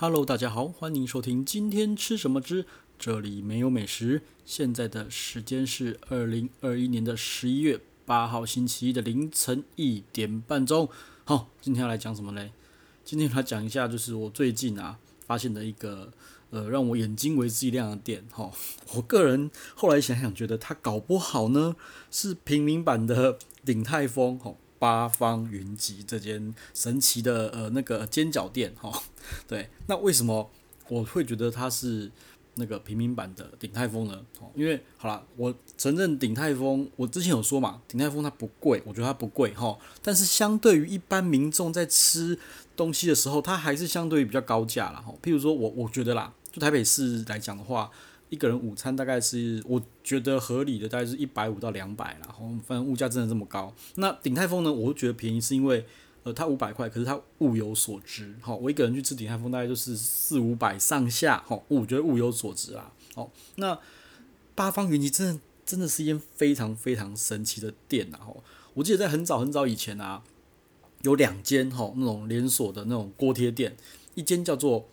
Hello，大家好，欢迎收听今天吃什么之这里没有美食。现在的时间是二零二一年的十一月八号星期一的凌晨一点半钟。好，今天要来讲什么嘞？今天来讲一下，就是我最近啊发现的一个呃让我眼睛为之一亮的店。哈，我个人后来想想，觉得它搞不好呢是平民版的鼎泰丰。哈。八方云集这间神奇的呃那个煎饺店哈，对，那为什么我会觉得它是那个平民版的鼎泰丰呢？哦，因为好了，我承认鼎泰丰，我之前有说嘛，鼎泰丰它不贵，我觉得它不贵哈，但是相对于一般民众在吃东西的时候，它还是相对于比较高价了哈。譬如说我我觉得啦，就台北市来讲的话。一个人午餐大概是我觉得合理的，大概是一百五到两百啦。然后反正物价真的这么高。那鼎泰丰呢，我觉得便宜是因为呃它五百块，可是它物有所值。好，我一个人去吃鼎泰丰大概就是四五百上下。好，我觉得物有所值啊。好，那八方云集真的真的是一间非常非常神奇的店啊。我记得在很早很早以前啊，有两间哈那种连锁的那种锅贴店，一间叫做。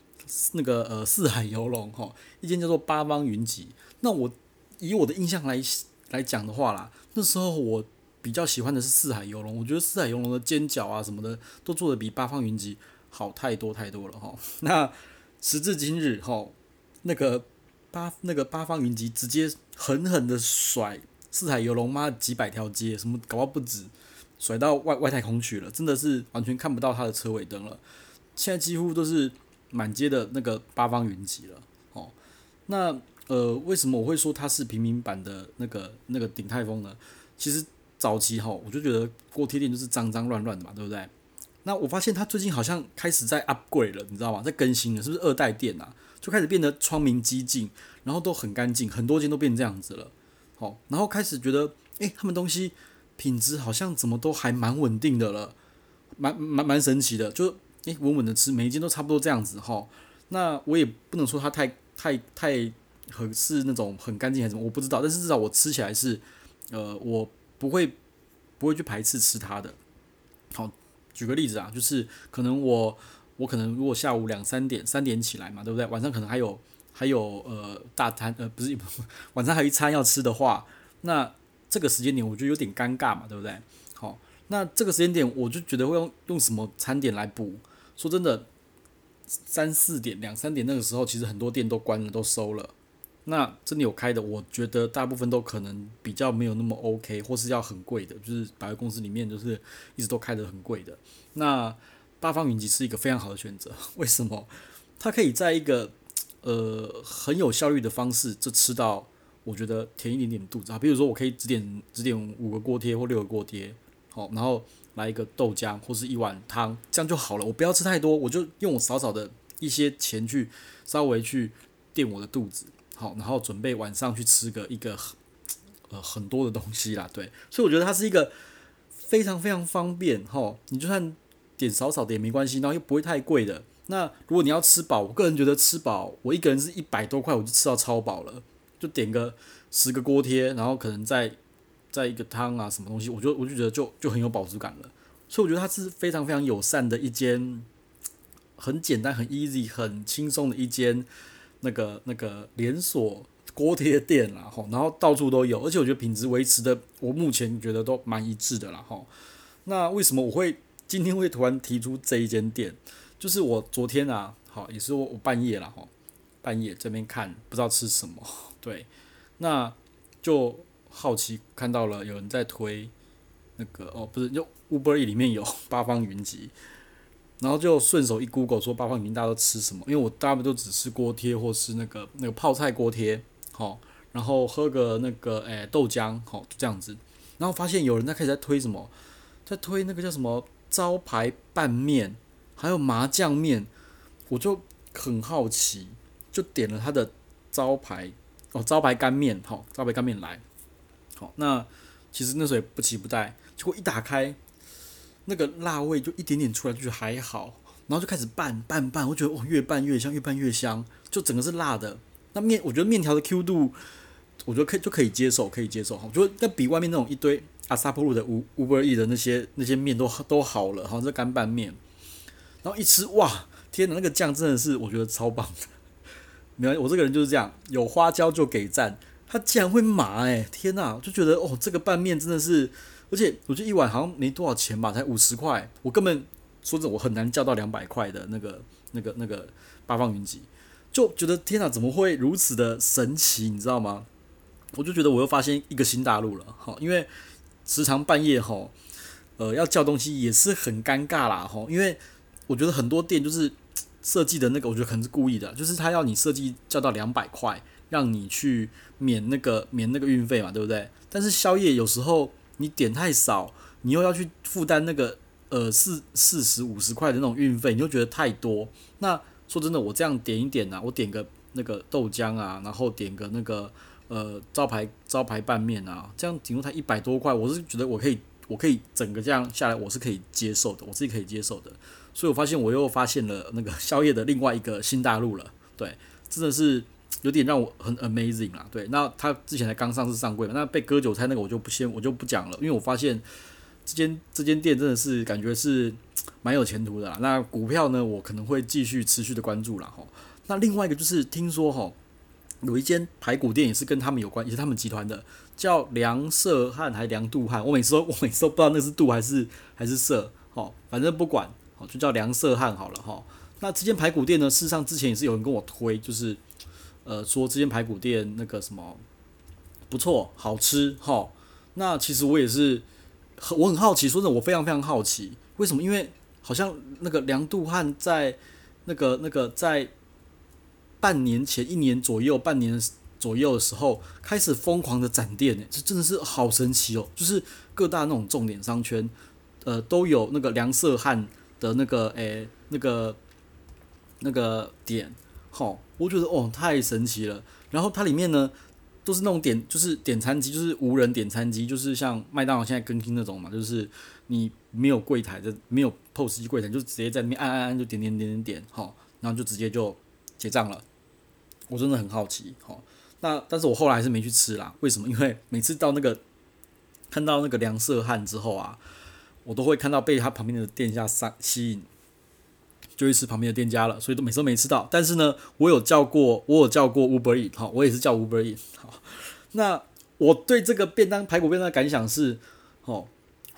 那个呃四海游龙哈，一间叫做八方云集。那我以我的印象来来讲的话啦，那时候我比较喜欢的是四海游龙。我觉得四海游龙的煎饺啊什么的都做得比八方云集好太多太多了哈。那时至今日哈，那个八那个八方云集直接狠狠的甩四海游龙妈几百条街，什么搞不好不止，甩到外外太空去了，真的是完全看不到它的车尾灯了。现在几乎都是。满街的那个八方云集了，哦，那呃，为什么我会说它是平民版的那个那个鼎泰丰呢？其实早期哈，我就觉得锅贴店就是脏脏乱乱的嘛，对不对？那我发现它最近好像开始在 upgrade 了，你知道吗？在更新了，是不是二代店啊？就开始变得窗明几净，然后都很干净，很多间都变这样子了，好，然后开始觉得，诶，他们东西品质好像怎么都还蛮稳定的了，蛮蛮蛮神奇的，就。诶，稳稳的吃，每一间都差不多这样子哈。那我也不能说它太太太很是那种很干净还是什么，我不知道。但是至少我吃起来是，呃，我不会不会去排斥吃它的。好，举个例子啊，就是可能我我可能如果下午两三点三点起来嘛，对不对？晚上可能还有还有呃大餐呃不是 晚上还有一餐要吃的话，那这个时间点我觉得有点尴尬嘛，对不对？好，那这个时间点我就觉得会用用什么餐点来补？说真的，三四点、两三点那个时候，其实很多店都关了，都收了。那真的有开的，我觉得大部分都可能比较没有那么 OK，或是要很贵的，就是百货公司里面就是一直都开得很贵的。那八方云集是一个非常好的选择，为什么？它可以在一个呃很有效率的方式就吃到，我觉得填一点点肚子啊。比如说，我可以只点只点五个锅贴或六个锅贴，好，然后。来一个豆浆或是一碗汤，这样就好了。我不要吃太多，我就用我少少的一些钱去稍微去垫我的肚子，好，然后准备晚上去吃个一个 呃很多的东西啦。对，所以我觉得它是一个非常非常方便哈。你就算点少少的也没关系，然后又不会太贵的。那如果你要吃饱，我个人觉得吃饱，我一个人是一百多块我就吃到超饱了，就点个十个锅贴，然后可能再。在一个汤啊，什么东西，我就我就觉得就就很有饱足感了，所以我觉得它是非常非常友善的一间，很简单、很 easy、很轻松的一间那个那个连锁锅贴店啦，吼，然后到处都有，而且我觉得品质维持的，我目前觉得都蛮一致的啦，吼。那为什么我会今天会突然提出这一间店？就是我昨天啊，好，也是我半夜了，吼，半夜这边看不知道吃什么，对，那就。好奇看到了有人在推那个哦，不是，就 Uber E 里面有 八方云集，然后就顺手一 Google 说八方云集大家都吃什么？因为我大部分都只吃锅贴或是那个那个泡菜锅贴，好，然后喝个那个诶、豆浆，好，这样子。然后发现有人在开始在推什么，在推那个叫什么招牌拌面，还有麻酱面，我就很好奇，就点了他的招牌哦，招牌干面，好，招牌干面来。好，那其实那时候也不急不待，结果一打开，那个辣味就一点点出来，就觉得还好，然后就开始拌拌拌，我觉得哦，越拌越香，越拌越香，就整个是辣的。那面，我觉得面条的 Q 度，我觉得可以就可以接受，可以接受哈。我觉得那比外面那种一堆阿萨布鲁的 Uber Eats 的那些那些面都都好了哈，这干拌面，然后一吃哇，天哪，那个酱真的是我觉得超棒的。没有，我这个人就是这样，有花椒就给赞。它竟然会麻哎、欸，天哪，就觉得哦，这个拌面真的是，而且我觉得一碗好像没多少钱吧，才五十块，我根本说真的，我很难叫到两百块的那个那个那个八方云集，就觉得天哪，怎么会如此的神奇，你知道吗？我就觉得我又发现一个新大陆了，哈，因为时常半夜吼，呃，要叫东西也是很尴尬啦，吼，因为我觉得很多店就是设计的那个，我觉得可能是故意的，就是他要你设计叫到两百块，让你去免那个免那个运费嘛，对不对？但是宵夜有时候你点太少，你又要去负担那个呃四四十五十块的那种运费，你就觉得太多。那说真的，我这样点一点啊，我点个那个豆浆啊，然后点个那个。呃，招牌招牌拌面啊，这样顶多才一百多块，我是觉得我可以，我可以整个这样下来，我是可以接受的，我自己可以接受的。所以我发现我又发现了那个宵夜的另外一个新大陆了，对，真的是有点让我很 amazing 啦。对，那他之前才刚上市上柜嘛，那被割韭菜那个我就不先我就不讲了，因为我发现这间这间店真的是感觉是蛮有前途的啦。那股票呢，我可能会继续持续的关注啦。哈。那另外一个就是听说哈。有一间排骨店也是跟他们有关，也是他们集团的，叫梁色汉还是梁杜汉？我每次都我每次都不知道那是杜还是还是色，哦，反正不管，哦，就叫梁色汉好了哈。那这间排骨店呢，事实上之前也是有人跟我推，就是呃说这间排骨店那个什么不错，好吃哈。那其实我也是很我很好奇，说真的，我非常非常好奇，为什么？因为好像那个梁杜汉在那个那个在。半年前，一年左右，半年左右的时候，开始疯狂的展店，这真的是好神奇哦！就是各大那种重点商圈，呃，都有那个梁色汉的那个，诶、那个那个点，齁，我觉得哦，太神奇了。然后它里面呢，都是那种点，就是点餐机，就是无人点餐机，就是像麦当劳现在更新那种嘛，就是你没有柜台的，没有 POS 机柜台，就直接在那边按按按，就点点点点点，好，然后就直接就结账了。我真的很好奇，好，那但是我后来还是没去吃啦。为什么？因为每次到那个看到那个梁色汉之后啊，我都会看到被他旁边的店家吸吸引，就去吃旁边的店家了，所以都每次都没吃到。但是呢，我有叫过，我有叫过 Uber E，好，我也是叫 Uber E，好。那我对这个便当排骨便当的感想是，哦，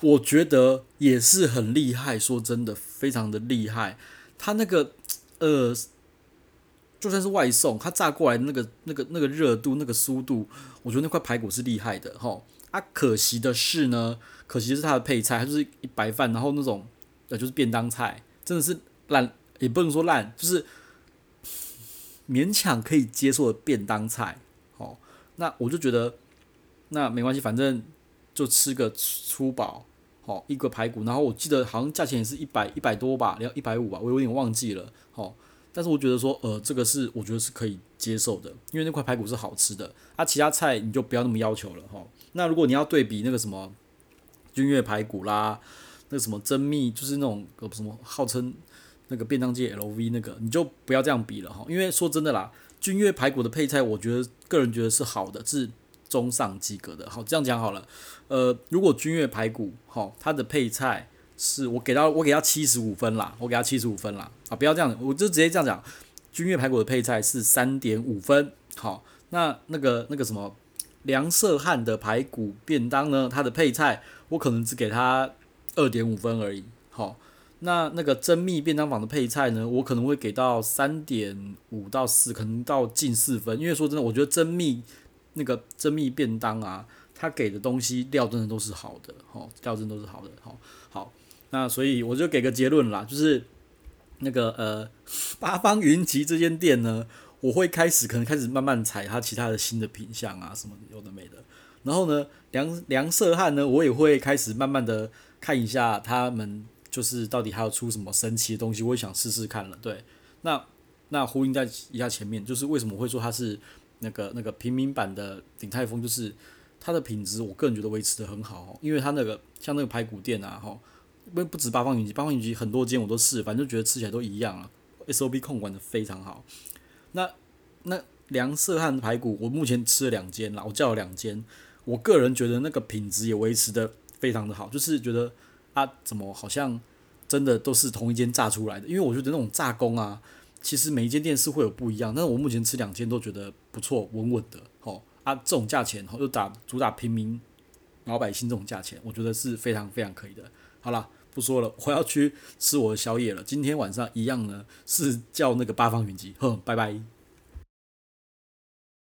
我觉得也是很厉害，说真的，非常的厉害。他那个，呃。就算是外送，它炸过来那个、那个、那个热度、那个速度，我觉得那块排骨是厉害的哈。啊，可惜的是呢，可惜的是它的配菜，它就是一白饭，然后那种呃就是便当菜，真的是烂，也不能说烂，就是勉强可以接受的便当菜。好，那我就觉得那没关系，反正就吃个粗饱，好一个排骨，然后我记得好像价钱也是一百一百多吧，要一百五吧，我有点忘记了，好。但是我觉得说，呃，这个是我觉得是可以接受的，因为那块排骨是好吃的。啊，其他菜你就不要那么要求了哈。那如果你要对比那个什么君悦排骨啦，那个什么珍蜜，就是那种什么号称那个便当界 LV 那个，你就不要这样比了哈。因为说真的啦，君越排骨的配菜，我觉得个人觉得是好的，是中上及格的。好，这样讲好了。呃，如果君越排骨，哈，它的配菜。是我给到我给它七十五分啦，我给它七十五分啦啊！不要这样，我就直接这样讲。君越排骨的配菜是三点五分，好，那那个那个什么梁色汉的排骨便当呢？它的配菜我可能只给它二点五分而已，好，那那个珍蜜便当坊的配菜呢，我可能会给到三点五到四，可能到近四分，因为说真的，我觉得珍蜜那个珍蜜便当啊，它给的东西料真的都是好的，好，料真的都是好的，好，好。那所以我就给个结论啦，就是那个呃 八方云集这间店呢，我会开始可能开始慢慢踩它其他的新的品项啊什么有的没的。然后呢，梁梁色汉呢，我也会开始慢慢的看一下他们就是到底还要出什么神奇的东西，我也想试试看了。对，那那呼应在一下前面，就是为什么会说它是那个那个平民版的鼎泰丰，就是它的品质，我个人觉得维持得很好，因为它那个像那个排骨店啊，哈。不不止八方云集，八方云集很多间我都试，反正就觉得吃起来都一样啊。SOP 控管的非常好。那那梁色汉排骨，我目前吃了两间啦，我叫了两间，我个人觉得那个品质也维持的非常的好，就是觉得啊，怎么好像真的都是同一间炸出来的，因为我觉得那种炸工啊，其实每一间店是会有不一样，但是我目前吃两间都觉得不错，稳稳的，吼啊，这种价钱，吼又打主打平民老百姓这种价钱，我觉得是非常非常可以的。好了，不说了，我要去吃我的宵夜了。今天晚上一样呢，是叫那个八方云集，哼，拜拜。